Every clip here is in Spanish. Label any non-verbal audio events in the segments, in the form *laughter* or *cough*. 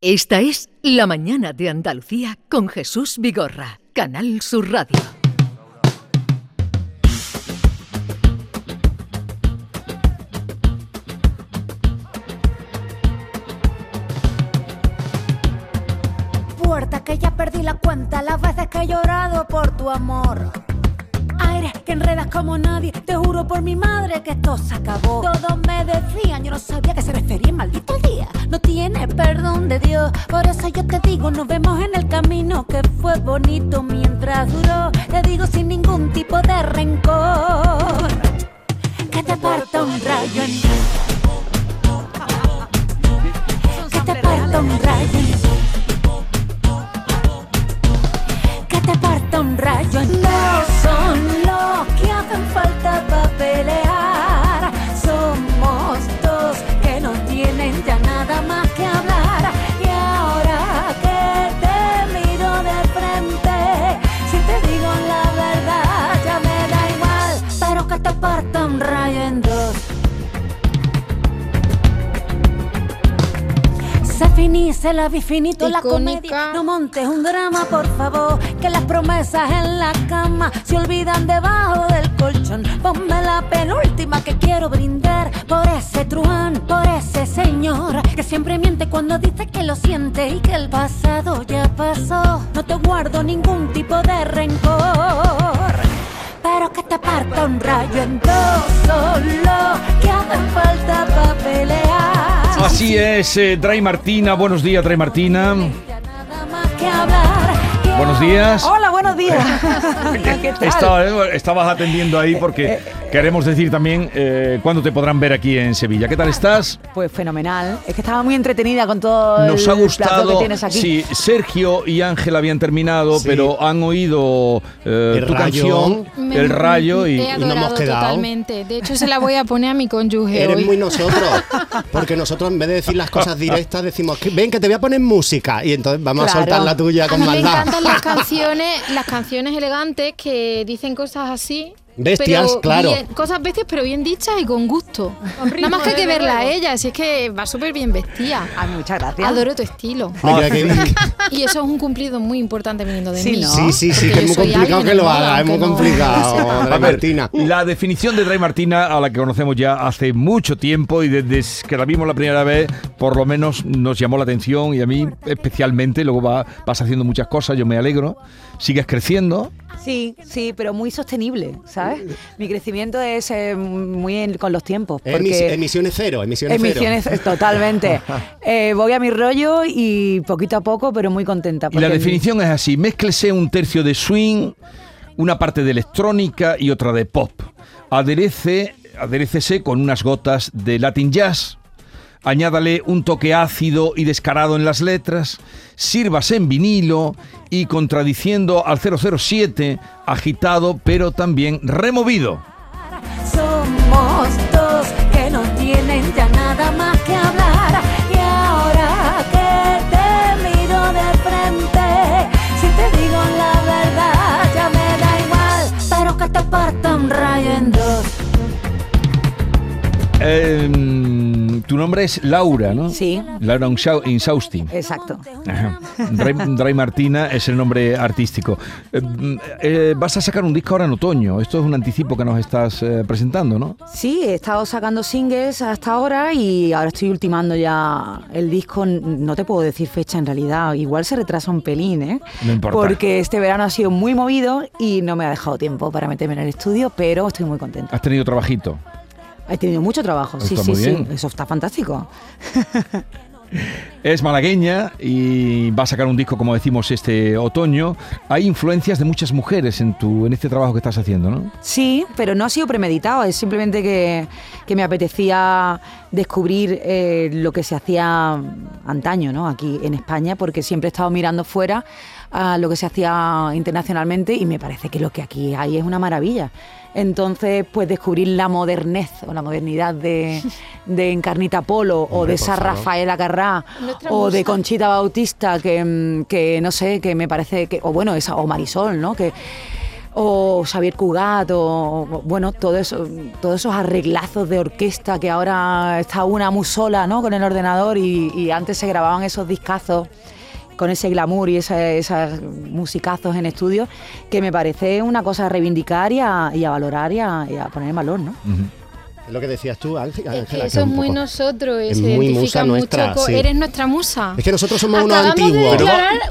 Esta es La Mañana de Andalucía con Jesús Vigorra, Canal Sur Radio. Puerta que ya perdí la cuenta las veces que he llorado por tu amor. Aire que enredas como nadie, te juro por mi madre que esto se acabó. Todos me decían, yo no sabía que se refería maldito. Perdón de Dios, por eso yo te digo, nos vemos en el camino que fue bonito Se finí, se la vi finito la comedia. No montes un drama, por favor. Que las promesas en la cama se olvidan debajo del colchón. Ponme la penúltima que quiero brindar por ese truán, por ese señor que siempre miente cuando dice que lo siente y que el pasado ya pasó. No te guardo ningún tipo de rencor. Pero que te parta un rayo en dos solo que hacen falta para pelear. Así es, eh, Martina. Buenos días, Dray Martina. Buenos días. Hola, buenos días. *laughs* ¿Qué tal? Estaba- eh, estabas atendiendo ahí porque queremos decir también eh, cuándo te podrán ver aquí en Sevilla. ¿Qué tal estás? Pues fenomenal. Es que estaba muy entretenida con todo Nos el ha plato gustado. que tienes aquí. Sí, Sergio y Ángel habían terminado, Sí. pero han oído eh, El tu Rayo. canción, El Rayo, y, y no hemos quedado. totalmente. De hecho, se la voy a poner a mi cónyuge Eres hoy. muy nosotros, *laughs* porque nosotros en vez de decir las cosas directas decimos, que, ven que te voy a poner música y entonces vamos Claro. a soltar la tuya con maldad. Las canciones, las canciones elegantes que dicen cosas así. Bestias, pero claro. bien- cosas bestias, pero bien dichas y con gusto. Nada más que hay que verla a ella, si es que va súper bien vestida. Ay, muchas gracias. Adoro tu estilo. *laughs* *laughs* Y eso es un cumplido muy importante viniendo de Sí, mí. ¿no? Sí, sí, sí, que es muy complicado que lo haga, es muy no- complicado, *laughs* A ver, Martina. La definición de Dray Martina, a la que conocemos ya hace mucho tiempo y desde que la vimos la primera vez, por lo menos nos llamó la atención y a mí especialmente. Luego va- vas haciendo muchas cosas, yo me alegro. Sigues creciendo. Sí, sí, pero muy sostenible, ¿sabes? Mi crecimiento es eh, muy en- con los tiempos. Porque emisiones cero, emisiones, emisiones eh, totalmente. *laughs* Eh, voy a mi rollo y poquito a poco, pero muy contenta. Y la porque- definición es así: mézclese un tercio de swing, una parte de electrónica y otra de pop. Aderece, aderécese con unas gotas de Latin Jazz. Añádale un toque ácido y descarado en las letras. Sírvase en vinilo y contradiciendo al 007, agitado pero también removido. Somos dos que no tienen ya nada más que hablar. Y ahora que te miro de frente, si te digo la verdad, ya me da igual. Pero que te parta un rayo en dos. Tu nombre es Laura, ¿no? Sí. Laura Insau- Insausti. Exacto. Ajá. Dray, Dray Martina es el nombre artístico. Eh, eh, vas a sacar un disco ahora en otoño. Esto es un anticipo que nos estás eh, presentando, ¿no? Sí, he estado sacando singles hasta ahora y ahora estoy ultimando ya el disco. No te puedo decir fecha en realidad, igual se retrasa un pelín, ¿eh? No importa. Porque este verano ha sido muy movido y no me ha dejado tiempo para meterme en el estudio, pero estoy muy contenta. Has tenido trabajito. He tenido mucho trabajo, sí, Está sí, sí. bien. Eso está fantástico. *laughs* Es malagueña y va a sacar un disco, como decimos, este otoño. Hay influencias de muchas mujeres en, tu, en este trabajo que estás haciendo, ¿no? Sí, pero no ha sido premeditado, es simplemente que, que me apetecía descubrir eh, lo que se hacía antaño, ¿no? Aquí en España, porque siempre he estado mirando fuera a lo que se hacía internacionalmente y me parece que lo que aquí hay es una maravilla. Entonces, pues descubrir la modernez o la modernidad de, *laughs* de Encarnita Polo o de esa. Rafaela Carrá Nuestra o de. Conchita Bautista, que, mm, que no sé, que me parece que, o bueno, esa, o Marisol, ¿no? Que, o Xavier Cugat, o o, bueno, todo eso, todos esos arreglazos de orquesta que ahora está una muy sola, ¿no? Con el ordenador y, y antes se grababan esos discazos con ese glamour y esa- esos musicazos en estudio, que me parece una cosa a reivindicar y a, y a valorar y a, y a poner en valor, ¿no? Es lo que decías tú, Ángel- Ángela. Es que que eso es muy nosotros, eh, es se muy identifica musa mucho nuestra, con- sí. Eres nuestra musa. Es que nosotros somos unos Acabamos de antiguos.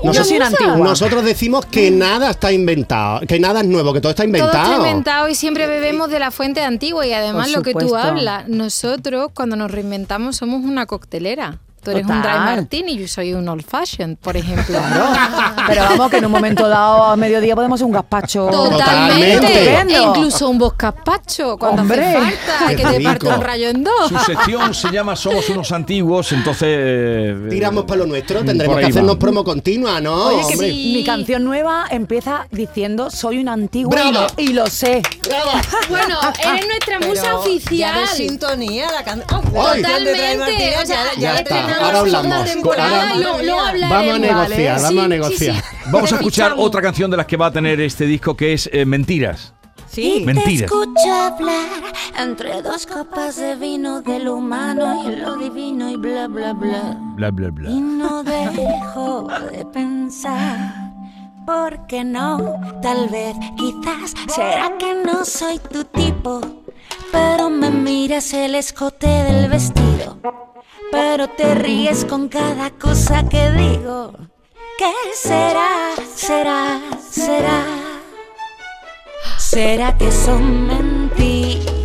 una musa. antigua. Nosotros decimos que nada está inventado, que nada es nuevo, que todo está Todo inventado. está inventado y siempre bebemos de la fuente antigua y además Por lo que tú hablas, nosotros cuando nos reinventamos somos una coctelera. Tú eres un dry martini y yo soy un old fashioned, por ejemplo. Pero vamos, que en un momento dado, a mediodía, podemos hacer un gazpacho. Totalmente. Totalmente. E incluso un boscaspacho cuando Hombre. hace falta, Qué que te parte un rayo en dos. Su sección se llama Somos unos antiguos, entonces... eh, Tiramos para lo nuestro, Por tendremos que hacernos va. promo continua, ¿no? Oye, que Hombre. mi, mi canción nueva empieza diciendo soy y ¡Bravo! lo, y lo sé. ¡Brava! *laughs* Bueno, eres nuestra musa Pero oficial. Ya de sintonía la Ay. Totalmente. O sea, Ya está, estrenamos ahora hablamos. Ahora- lo- luego hablaremos. Vamos a negociar, ¿vale? vamos a negociar. sí, sí. Vamos a *laughs* escuchar otra canción de las que va a tener este disco que es eh, Mentiras. Sí. Mentiras. escucho hablar entre dos copas de vino de lo humano y lo divino y bla bla bla. Bla, bla, bla. Y no dejo de pensar. ¿Por qué no? Tal vez, quizás, será que no soy tu tipo. Pero me miras el escote del vestido. Pero te ríes con cada cosa que digo. ¿Qué será? ¿Será? ¿Será? ¿Será que son mentiras?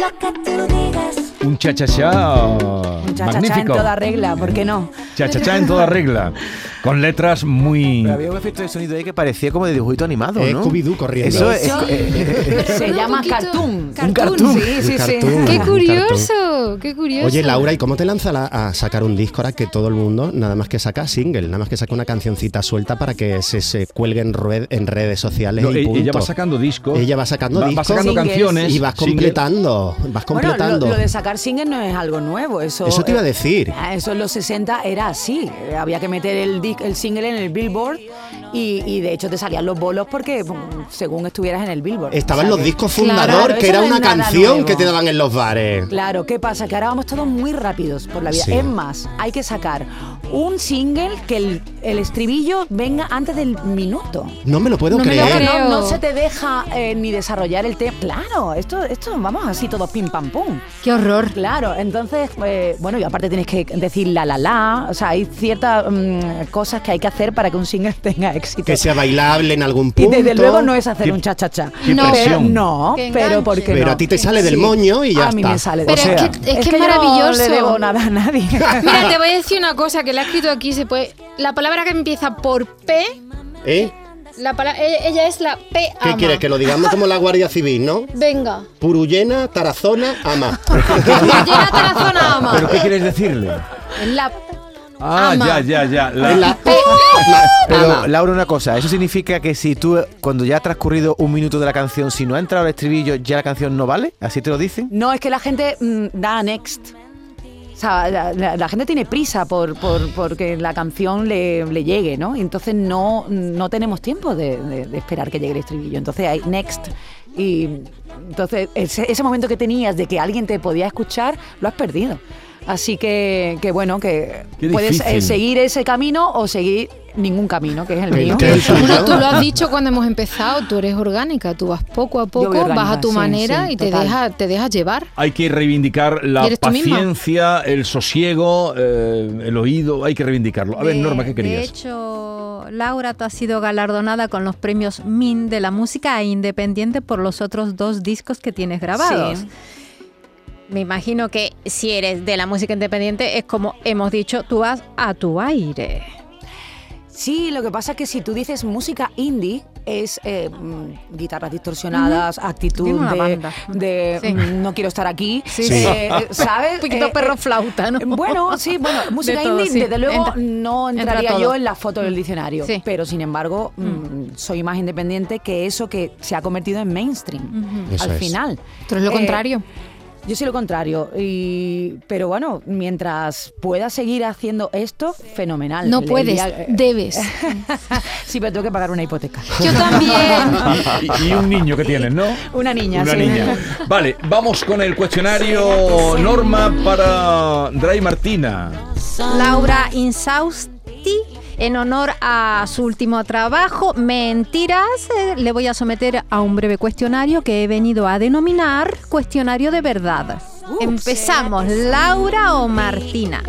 Lo que tú digas. Un cha-cha-cha Un cha-cha-cha en magnífico. toda regla, ¿por qué no? Cha-cha-cha en toda regla. Con letras muy... Pero había un efecto de sonido ahí que parecía como de dibujito animado, Es ¿no? Scooby-Doo corriendo. Eso es. Eso. eh, Se Un llama poquito- cartoon. cartoon. cartoon. Sí, sí, Un sí. cartoon. Qué Un curioso, qué curioso. Oye, Laura, ¿y cómo te lanza la- a sacar un disco ahora que todo el mundo nada más que saca single, nada más que saca una cancioncita suelta para que se, se cuelgue en, redes sociales No, y e- punto? ella va sacando discos. Ella va sacando va, discos. Va sacando Singles. canciones. y vas completando, vas Bueno, completando. lo, lo de sacar single no es algo nuevo. Eso, Eso te iba a eh, decir. ah, Eso en los 60 era así. Eh, Había que meter el, el single en el Billboard y, y de hecho te salían los bolos porque mm, según estuvieras en el Billboard. Estaban los discos fundador, que era no una canción nuevo. que te daban en los bares. Claro, ¿qué pasa? Que ahora vamos todos muy rápidos por la vida. Sí. Es más, hay que sacar un single que el, el estribillo venga antes del minuto. No me lo puedo No me lo creer. creo. No, no se te deja eh, ni desarrollar el tema. Claro, esto, esto vamos así todos pim pam pum. Qué horror. Claro, entonces, eh, bueno, y aparte tienes que decir la la la, o sea, hay ciertas mm, cosas que hay que hacer para que un single *laughs* tenga éxito. Que sea bailable en algún y punto. desde luego no es hacer Qué- un cha cha cha. no, pero, no, pero porque Pero no. a ti te sale del moño y ya a mí está. me sale. Pero O sea, es que, es que es yo maravilloso. No le debo nada a nadie. *laughs* Mira, te *laughs* voy a decir una cosa que le ha escrito aquí. Se puede. La palabra que empieza por P, ¿Eh? la pala- ella, ella es la P. ¿Qué quieres? Que lo digamos como la Guardia Civil, ¿no? Venga. Purullena, Tarazona, Ama. *laughs* Llena Tarazona ama. ¿Pero qué quieres decirle? Es la Ah, Ama. ya, ya, ya. La- Es la- Pero, Ama. Laura, una cosa, ¿eso significa que si tú, cuando ya ha transcurrido un minuto de la canción, si no ha entrado el estribillo, ya la canción no vale? ¿Así te lo dicen? No, es que la gente mm, da next. O sea, la, la- la gente tiene prisa por, por, porque la canción le, le llegue, ¿no? Y entonces no, no tenemos tiempo de, de- de esperar que llegue el estribillo. Entonces hay next. Y entonces ese, ese momento que tenías de que alguien te podía escuchar, lo has perdido. Así que, que bueno, que Qué puedes eh, difícil. seguir ese camino o seguir ningún camino, que es el mío. Bueno, tú lo has dicho cuando hemos empezado, tú eres orgánica, tú vas poco a poco, vas a tu sí, manera sí, y te dejas te dejas llevar. Hay que reivindicar ¿Y la paciencia, el sosiego, eh, el oído, hay que reivindicarlo. A ver, De- Norma, ¿qué De querías? hecho, Laura, tú has sido galardonada con los premios MIN de la música independiente por los otros dos discos que tienes grabados. Sí. Me imagino que si eres de la música independiente es como hemos dicho, tú vas a tu aire. Sí, lo que pasa es que si tú dices música indie, es eh, mm, guitarras distorsionadas, actitud de, de, Sí. mm, no quiero estar aquí, Sí, eh, sí. ¿sabes? Un poquito Eh, perro eh, flauta, ¿no? Bueno, sí, bueno, música todo, indie, sí. desde luego Entra- no entra entraría yo en la foto del diccionario, Sí. pero sin embargo mm, soy más independiente que eso que se ha convertido en mainstream al es. final. Tú eres lo Eh, contrario. Yo soy lo contrario, y, pero bueno, mientras pueda seguir haciendo esto, fenomenal. No puedes, día- eh, debes. *laughs* sí, pero tengo que pagar una hipoteca. Yo *laughs* también. Y, y un niño que tienes, ¿no? Una niña, Una sí. niña. Vale, vamos con el cuestionario Norma para Dray Martina. Laura Insausti, en honor a su último trabajo, Mentiras, eh, le voy a someter a un breve cuestionario que he venido a denominar cuestionario de verdad. Empezamos, Laura o Martina.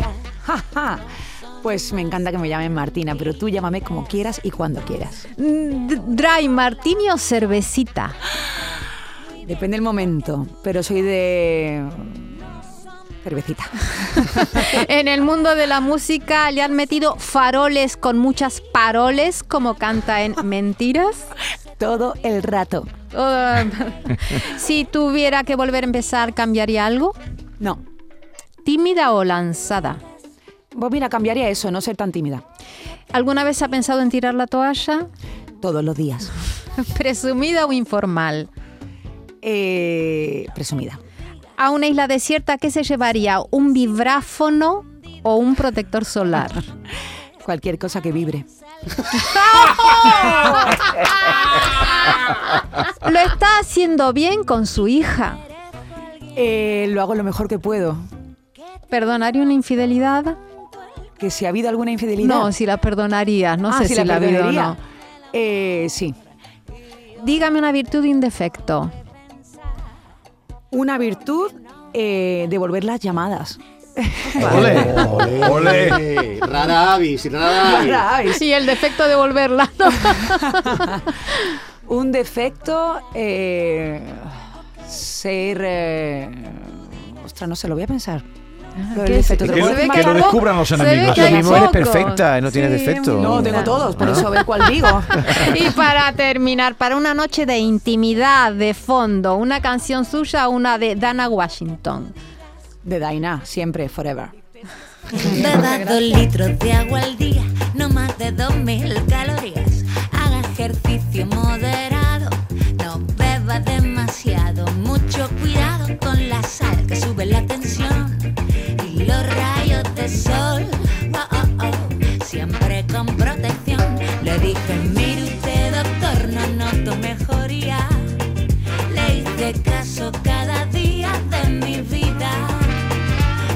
Pues me encanta que me llamen Martina, pero tú llámame como quieras y cuando quieras. Mm, Dry Martini o cervecita. Depende del momento, pero soy de cervecita. *laughs* En el mundo de la música le han metido faroles con muchas paroles, como canta en Mentiras. Todo el rato. Oh, si tuviera que volver a empezar, ¿cambiaría algo? No. ¿Tímida o lanzada? Pues mira, cambiaría eso, no ser tan tímida. ¿Alguna vez ha pensado en tirar la toalla? Todos los días. *laughs* ¿Presumida o informal? Eh, presumida. A una isla desierta, ¿qué se llevaría? ¿Un vibráfono o un protector solar? *laughs* Cualquier cosa que vibre. *laughs* ¿Lo está haciendo bien con su hija? Eh, lo hago lo mejor que puedo. ¿Perdonaría una infidelidad? Que si ha habido alguna infidelidad. No, si la perdonarías, no Ah, sé si si, la la ha habido o no. Eh, sí. Dígame una virtud y un defecto. Una virtud, eh, devolver las llamadas. Ole. Ole, Ole. Rara avis, rara avis. Ay, Sí, el defecto devolverla. ¿no? *laughs* Un defecto, eh, ser... eh, ostras, no sé, lo voy a pensar. Lo del ¿Qué defecto, Que, lo Se ve que decir? lo descubran los se ve enemigos. que mismo eres perfecta, no tienes Sí, defecto. No, tengo todos, por eso a ver cuál digo. *laughs* Y para terminar, para una noche de intimidad de fondo, una canción suya una de Dana Washington. De Daina, siempre, forever. Beba dos litros de agua al día, no más de dos mil calorías. Haga ejercicio moderado, no beba demasiado. Mucho cuidado con la sal que sube la tensión dije, mire usted, doctor, no noto mejoría. Le hice caso cada día de mi vida.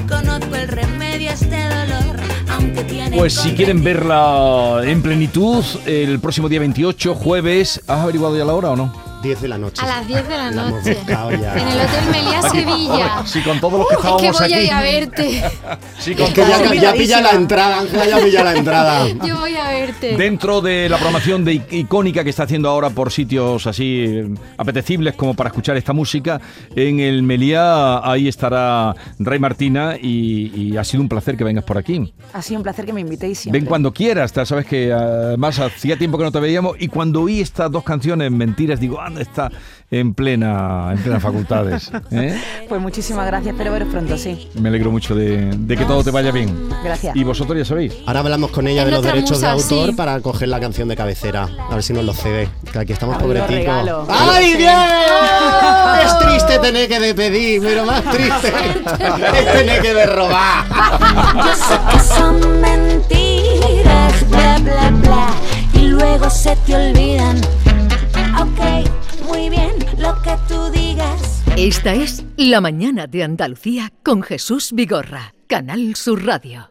Conozco el remedio a este dolor, aunque tiene. Pues si quieren verla en plenitud, el próximo día 28, jueves, ¿has averiguado ya la hora o no? 10 de la noche. A las 10 de la La hemos noche. buscado ya. En el Hotel Meliá, Sevilla. Si con todos los que Es que estábamos voy a aquí. ir a verte. *laughs* si con Es que ya, ya pilla la entrada, Ángela ya pilla la entrada. *laughs* Yo voy a verte. Dentro de la programación de icónica que está haciendo ahora por sitios así eh, apetecibles como para escuchar esta música, en el Meliá ahí estará Ray Martina y, y ha sido un placer que vengas por aquí. Ha sido un placer que me invitéis siempre. Ven cuando quieras, sabes que además hacía tiempo que no te veíamos y cuando oí estas dos canciones, Mentiras, digo, está en plena, en plenas facultades. *laughs* ¿eh? Pues muchísimas gracias, espero veros pronto, sí. Me alegro mucho de, de que todo te vaya bien. Gracias. Y vosotros ya sabéis. Ahora hablamos con ella Es de los derechos de musa, autor sí. para coger la canción de cabecera. A ver si nos lo cede. Que aquí estamos pobreticos. ¡Ay, Sí. bien! Es triste tener que despedir, pero más triste es tener que de robar. Yo sé que son mentiras, bla bla bla, y luego se te olvidan. Lo que tú digas. Esta es La Mañana de Andalucía con Jesús Vigorra, Canal Sur Radio.